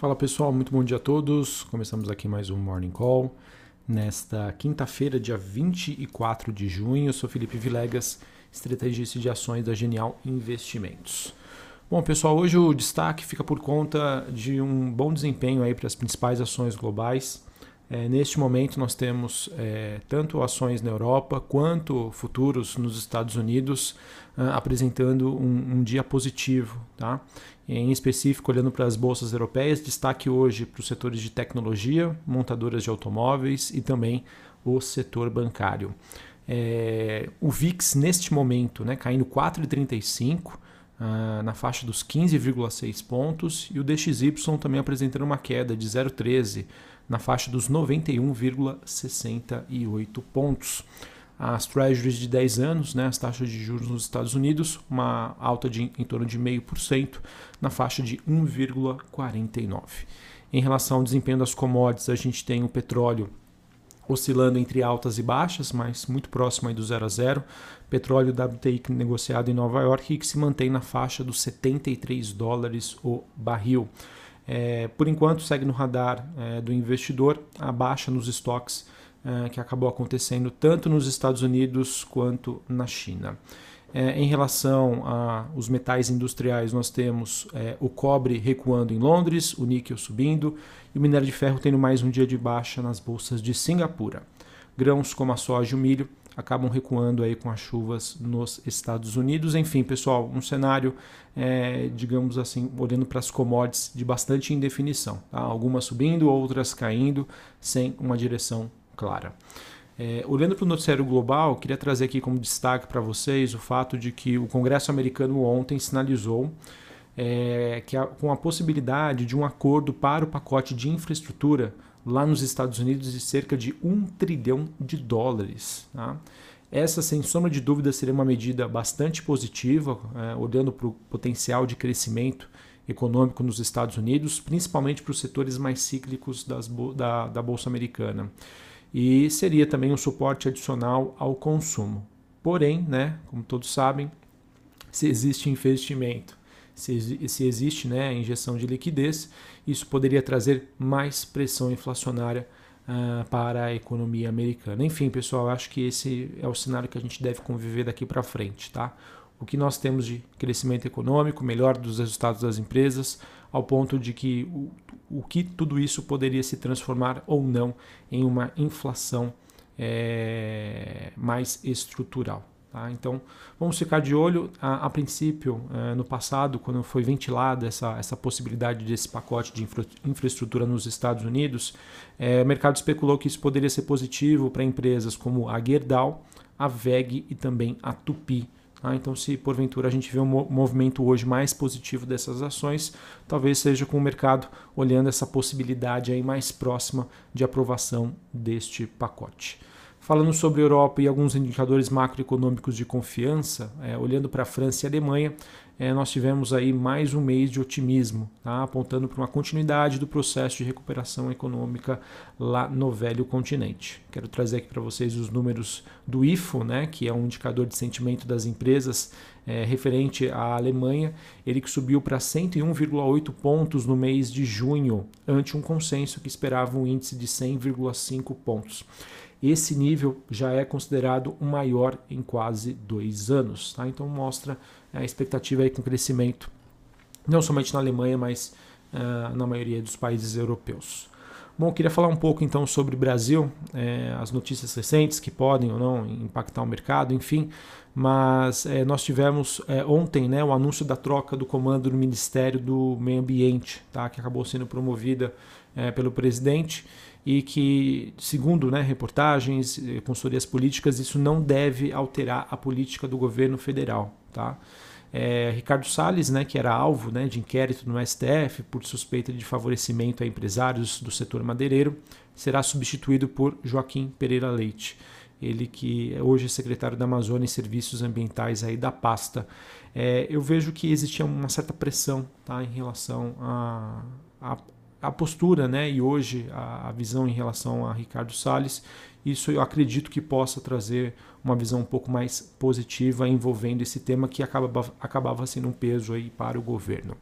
Fala pessoal, muito bom dia a todos. Começamos aqui mais um Morning Call. Nesta quinta-feira, dia 24 de junho, eu sou Felipe Vilegas, estrategista de ações da Genial Investimentos. Bom, pessoal, hoje o destaque fica por conta de um bom desempenho aí para as principais ações globais. É, neste momento, nós temos é, tanto ações na Europa quanto futuros nos Estados Unidos ah, apresentando um, um, dia positivo. Tá? Em específico, olhando para as bolsas europeias, destaque hoje para os setores de tecnologia, montadoras de automóveis e também o setor bancário. É, o VIX, neste momento, né, caindo 4,35. Uh, na faixa dos 15,6 pontos e o DXY também apresentando uma queda de 0,13 na faixa dos 91,68 pontos. As treasuries de 10 anos, né, as taxas de juros nos Estados Unidos, uma alta de em torno de 0,5% na faixa de 1,49. Em relação ao desempenho das commodities, a gente tem o petróleo oscilando entre altas e baixas, mas muito próximo aí do 0 a 0. Petróleo WTI negociado em Nova York que se mantém na faixa dos 73 dólares o barril. É, por enquanto, segue no radar é, do investidor a baixa nos estoques que acabou acontecendo tanto nos Estados Unidos quanto na China. É, em relação aos metais industriais, nós temos é, o cobre recuando em Londres, o níquel subindo e o minério de ferro tendo mais um dia de baixa nas bolsas de Singapura. Grãos como a soja e o milho acabam recuando aí com as chuvas nos Estados Unidos. Enfim, pessoal, um cenário, é, digamos assim, olhando para as commodities de bastante indefinição. Tá? Algumas subindo, outras caindo, sem uma direção clara. É, olhando para o noticiário global, queria trazer aqui como destaque para vocês o fato de que o Congresso americano ontem sinalizou é, que a, com a possibilidade de um acordo para o pacote de infraestrutura lá nos Estados Unidos de cerca de um trilhão de dólares. Tá? Essa, sem sombra de dúvida, seria uma medida bastante positiva, é, olhando para o potencial de crescimento econômico nos Estados Unidos, principalmente para os setores mais cíclicos das, da, da Bolsa Americana. E seria também um suporte adicional ao consumo. Porém, né, como todos sabem, se existe investimento se, se existe né, injeção de liquidez, isso poderia trazer mais pressão inflacionária uh, para a economia americana. Enfim, pessoal, acho que esse é o cenário que a gente deve conviver daqui para frente. Tá? O que nós temos de crescimento econômico, melhor dos resultados das empresas, ao ponto de que o, o que tudo isso poderia se transformar ou não em uma inflação é, mais estrutural. Tá? Então, vamos ficar de olho. A, a princípio, é, no passado, quando foi ventilada essa, essa possibilidade desse pacote de infra, infraestrutura nos Estados Unidos, é, o mercado especulou que isso poderia ser positivo para empresas como a Gerdau, a VEG e também a Tupi. Tá? Então, se porventura a gente vê um movimento hoje mais positivo dessas ações, talvez seja com o mercado olhando essa possibilidade aí mais próxima de aprovação deste pacote. Falando sobre Europa e alguns indicadores macroeconômicos de confiança, é, olhando para a França e a Alemanha, é, nós tivemos aí mais um mês de otimismo, tá? apontando para uma continuidade do processo de recuperação econômica lá no velho continente. Quero trazer aqui para vocês os números do IFO, né, que é um indicador de sentimento das empresas é, referente à Alemanha, ele que subiu para 101,8 pontos no mês de junho, ante um consenso que esperava um índice de 100,5 pontos. Esse nível já é considerado o maior em quase dois anos. Tá? Então mostra a expectativa aí com crescimento, não somente na Alemanha, mas uh, na maioria dos países europeus. Bom, queria falar um pouco então sobre o Brasil, é, as notícias recentes que podem ou não impactar o mercado, enfim. Mas é, nós tivemos é, ontem né, o anúncio da troca do comando do Ministério do Meio Ambiente, tá, que acabou sendo promovida pelo presidente e que, segundo né, reportagens, consultorias políticas, isso não deve alterar a política do governo federal. Tá? É, Ricardo Salles, né, que era alvo né, de inquérito no STF por suspeita de favorecimento a empresários do setor madeireiro, será substituído por Joaquim Pereira Leite. Ele que hoje é secretário da Amazônia e Serviços Ambientais aí da pasta. É, eu vejo que existia uma certa pressão tá, em relação a, a a postura né, e hoje a, visão em relação a Ricardo Salles Isso eu acredito que possa trazer uma visão um pouco mais positiva envolvendo esse tema que acaba, acabava sendo um peso aí para o governo.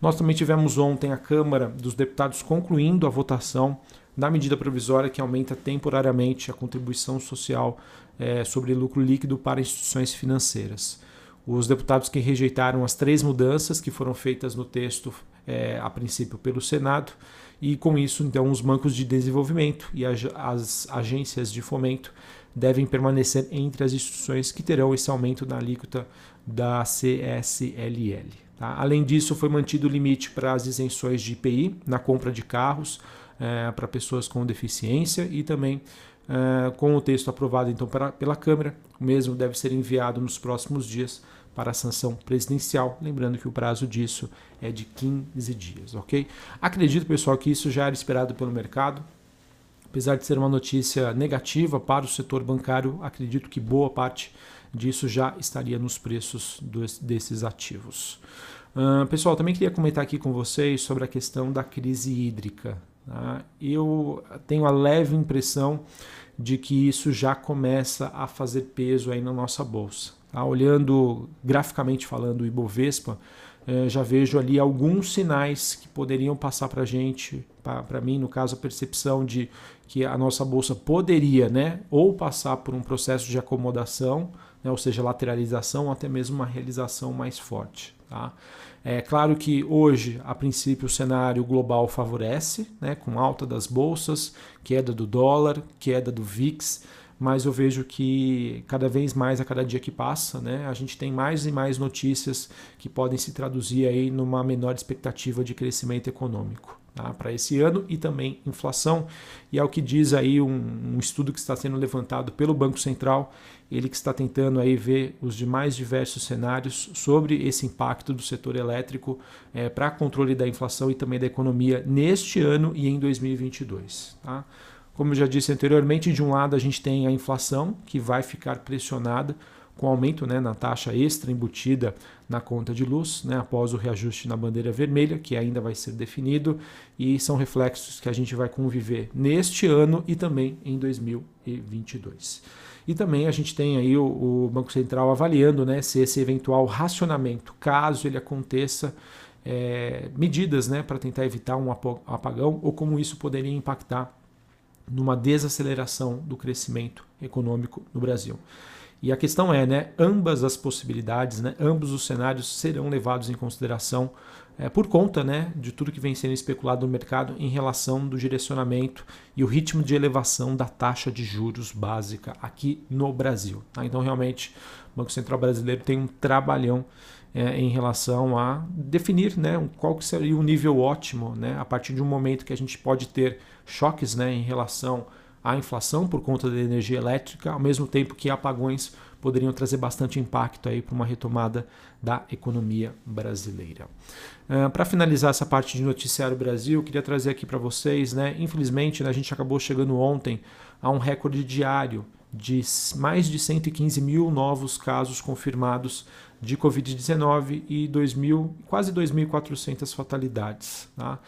Nós também tivemos ontem a Câmara dos Deputados concluindo a votação da medida provisória que aumenta temporariamente a contribuição social é, sobre lucro líquido para instituições financeiras. Os deputados que rejeitaram as três mudanças que foram feitas no texto, é, a princípio, pelo Senado, e com isso, então, os bancos de desenvolvimento e as agências de fomento devem permanecer entre as instituições que terão esse aumento na alíquota da CSLL. Tá? Além disso, foi mantido o limite para as isenções de IPI na compra de carros é, para pessoas com deficiência e também é, com o texto aprovado então pela Câmara, o mesmo deve ser enviado nos próximos dias para a sanção presidencial, lembrando que o prazo disso é de 15 dias, ok? Acredito, pessoal, que isso já era esperado pelo mercado, apesar de ser uma notícia negativa para o setor bancário, acredito que boa parte disso já estaria nos preços dos, desses ativos. Uh, pessoal, também queria comentar aqui com vocês sobre a questão da crise hídrica. Tá? Eu tenho a leve impressão de que isso já começa a fazer peso aí na nossa bolsa. Tá? Olhando graficamente falando o Ibovespa, eh, já vejo ali alguns sinais que poderiam passar para a gente, para mim, no caso, a percepção de que a nossa bolsa poderia, né, ou passar por um processo de acomodação, né, ou seja, lateralização, ou até mesmo uma realização mais forte. Tá? É claro que hoje, a princípio, o cenário global favorece, né, com alta das bolsas, queda do dólar, queda do VIX, mas eu vejo que cada vez mais a cada dia que passa, né, a gente tem mais e mais notícias que podem se traduzir aí numa menor expectativa de crescimento econômico tá, para esse ano e também inflação. E é o que diz aí um, um, estudo que está sendo levantado pelo Banco Central, ele que está tentando aí ver os demais diversos cenários sobre esse impacto do setor elétrico é, para controle da inflação e também da economia neste ano e em 2022. Tá? Como eu já disse anteriormente, de um lado a gente tem a inflação que vai ficar pressionada com aumento né, na taxa extra embutida na conta de luz, né, após o reajuste na bandeira vermelha, que ainda vai ser definido, e são reflexos que a gente vai conviver neste ano e também em 2022. E também a gente tem aí o, o Banco Central avaliando né, se esse eventual racionamento, caso ele aconteça, é, medidas né, para tentar evitar um apagão ou como isso poderia impactar numa desaceleração do crescimento econômico no Brasil. E a questão é, né, ambas as possibilidades, né, ambos os cenários serão levados em consideração é, por conta né, de tudo que vem sendo especulado no mercado em relação do direcionamento e o ritmo de elevação da taxa de juros básica aqui no Brasil. Tá? Então, realmente, o Banco Central Brasileiro tem um trabalhão é, em relação a definir né, qual seria o nível ótimo né, a partir de um momento que a gente pode ter choques né, em relação a inflação por conta da energia elétrica, ao mesmo tempo que apagões poderiam trazer bastante impacto aí para uma retomada da economia brasileira. Uh, para finalizar essa parte de noticiário Brasil, queria trazer aqui para vocês, né? Infelizmente, né, a gente acabou chegando ontem a um recorde diário de mais de 115 mil novos casos confirmados de Covid-19 e 2 quase 2.400 fatalidades. Tá?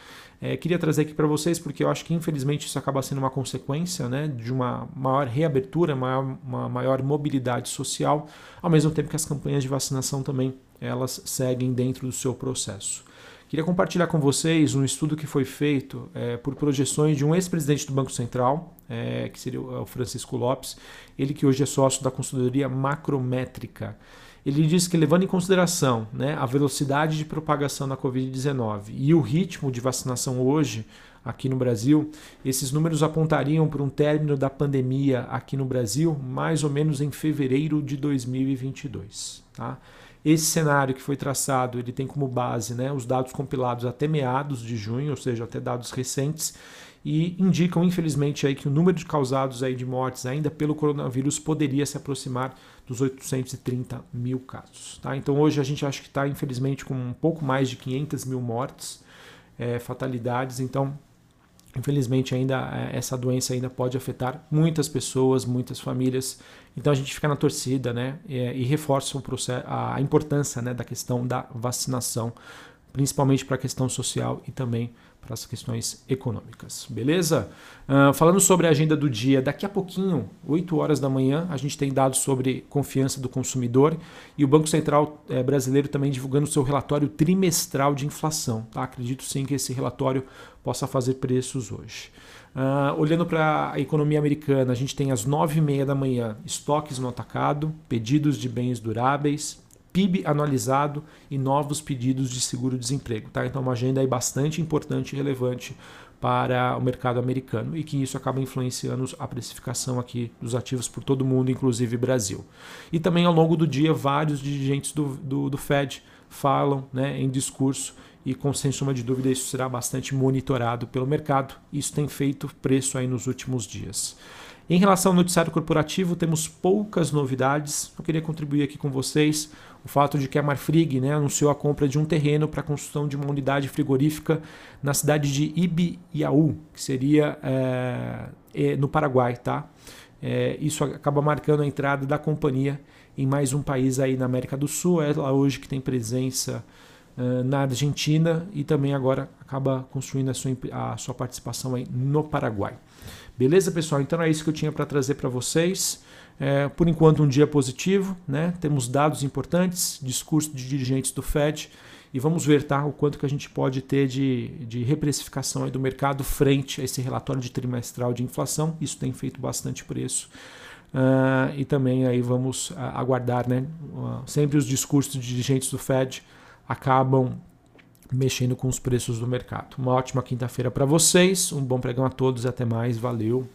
É, queria trazer aqui para vocês porque eu acho que infelizmente isso acaba sendo uma consequência né, de uma maior reabertura, uma, uma maior mobilidade social, ao mesmo tempo que as campanhas de vacinação também elas seguem dentro do seu processo. Queria compartilhar com vocês um estudo que foi feito é, por projeções de um ex-presidente do Banco Central, é, que seria o Francisco Lopes, ele que hoje é sócio da consultoria macrométrica ele diz que levando em consideração né, a velocidade de propagação da Covid-19 e o ritmo de vacinação hoje aqui no Brasil, esses números apontariam para um término da pandemia aqui no Brasil mais ou menos em fevereiro de 2022. Tá? Esse cenário que foi traçado, ele tem como base né, os dados compilados até meados de junho, ou seja, até dados recentes, e indicam, infelizmente, aí que o número de causados aí de mortes ainda pelo coronavírus poderia se aproximar dos 830 mil casos. Tá? Então hoje a gente acha que está, infelizmente, com um pouco mais de 500 mil mortes, é, fatalidades. Então, infelizmente, ainda é, essa doença ainda pode afetar muitas pessoas, muitas famílias. Então a gente fica na torcida né? e, reforça o processo, a importância né, da questão da vacinação principalmente para a questão social e também para as questões econômicas. Beleza? Uh, falando sobre a agenda do dia, daqui a pouquinho, 8 horas da manhã, a gente tem dados sobre confiança do consumidor e o Banco Central eh, brasileiro também divulgando seu relatório trimestral de inflação. Tá? Acredito sim que esse relatório possa fazer preços hoje. Uh, olhando para a economia americana, a gente tem às 9h30 da manhã estoques no atacado, pedidos de bens duráveis, PIB anualizado e novos pedidos de seguro-desemprego. Tá? Então, uma agenda aí bastante importante e relevante para o mercado americano e que isso acaba influenciando a precificação aqui dos ativos por todo mundo, inclusive Brasil. E também ao longo do dia, vários dirigentes do, do, do Fed falam né, em discurso e com sem sombra de dúvida isso será bastante monitorado pelo mercado. Isso tem feito preço aí nos últimos dias. Em relação ao noticiário corporativo, temos poucas novidades. Eu queria contribuir aqui com vocês o fato de que a Marfrig né, anunciou a compra de um terreno para a construção de uma unidade frigorífica na cidade de Ibiaú, que seria é, no Paraguai. Tá? É, isso acaba marcando a entrada da companhia em mais um país aí na América do Sul. Ela hoje que tem presença na Argentina e também agora acaba construindo a sua, a sua participação aí no Paraguai. Beleza, pessoal? Então é isso que eu tinha para trazer para vocês. É, por enquanto, um dia positivo, né? Temos dados importantes, discurso de dirigentes do Fed e vamos ver tá, o quanto que a gente pode ter de, de reprecificação do mercado frente a esse relatório de trimestral de inflação. Isso tem feito bastante preço. Uh, e também aí vamos uh, aguardar, né? Uh, sempre os discursos de dirigentes do Fed acabam mexendo com os preços do mercado. Uma ótima quinta-feira para vocês, um bom pregão a todos, até mais, valeu.